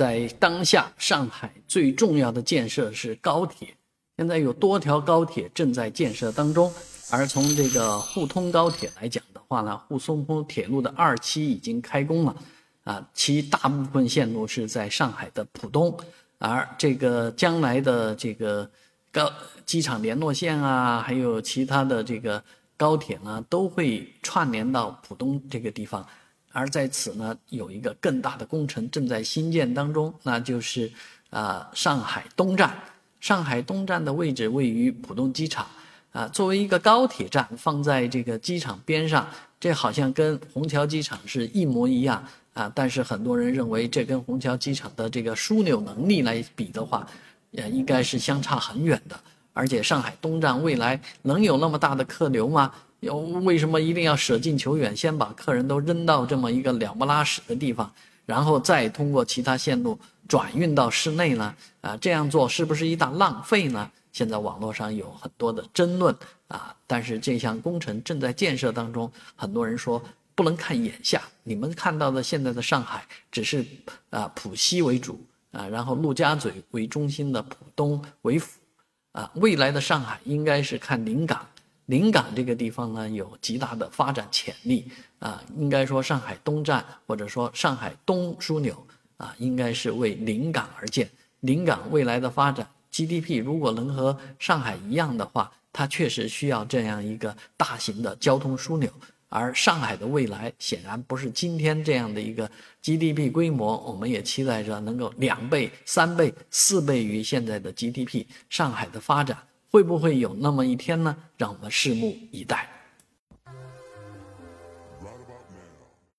在当下，上海最重要的建设是高铁。现在有多条高铁正在建设当中，而从这个沪通高铁来讲的话呢，沪松通铁路的二期已经开工了，啊，其大部分线路是在上海的浦东，而这个将来的这个高机场联络线啊，还有其他的这个高铁呢，都会串联到浦东这个地方。而在此呢，有一个更大的工程正在兴建当中，那就是啊上海东站。上海东站的位置位于浦东机场，啊，作为一个高铁站放在这个机场边上，这好像跟虹桥机场是一模一样啊。但是很多人认为这跟虹桥机场的这个枢纽能力来比的话，也应该是相差很远的。而且上海东站未来能有那么大的客流吗？有为什么一定要舍近求远，先把客人都扔到这么一个了不拉屎的地方？然后再通过其他线路转运到市内呢？啊，这样做是不是一大浪费呢？现在网络上有很多的争论啊。但是这项工程正在建设当中，很多人说不能看眼下。你们看到的现在的上海只是啊浦西为主啊，然后陆家嘴为中心的浦东为辅啊。未来的上海应该是看临港。临港这个地方呢，有极大的发展潜力啊。应该说，上海东站或者说上海东枢纽啊，应该是为临港而建。临港未来的发展 GDP 如果能和上海一样的话，它确实需要这样一个大型的交通枢纽。而上海的未来显然不是今天这样的一个 GDP 规模，我们也期待着能够两倍、三倍、四倍于现在的 GDP。上海的发展。会不会有那么一天呢？让我们拭目以待。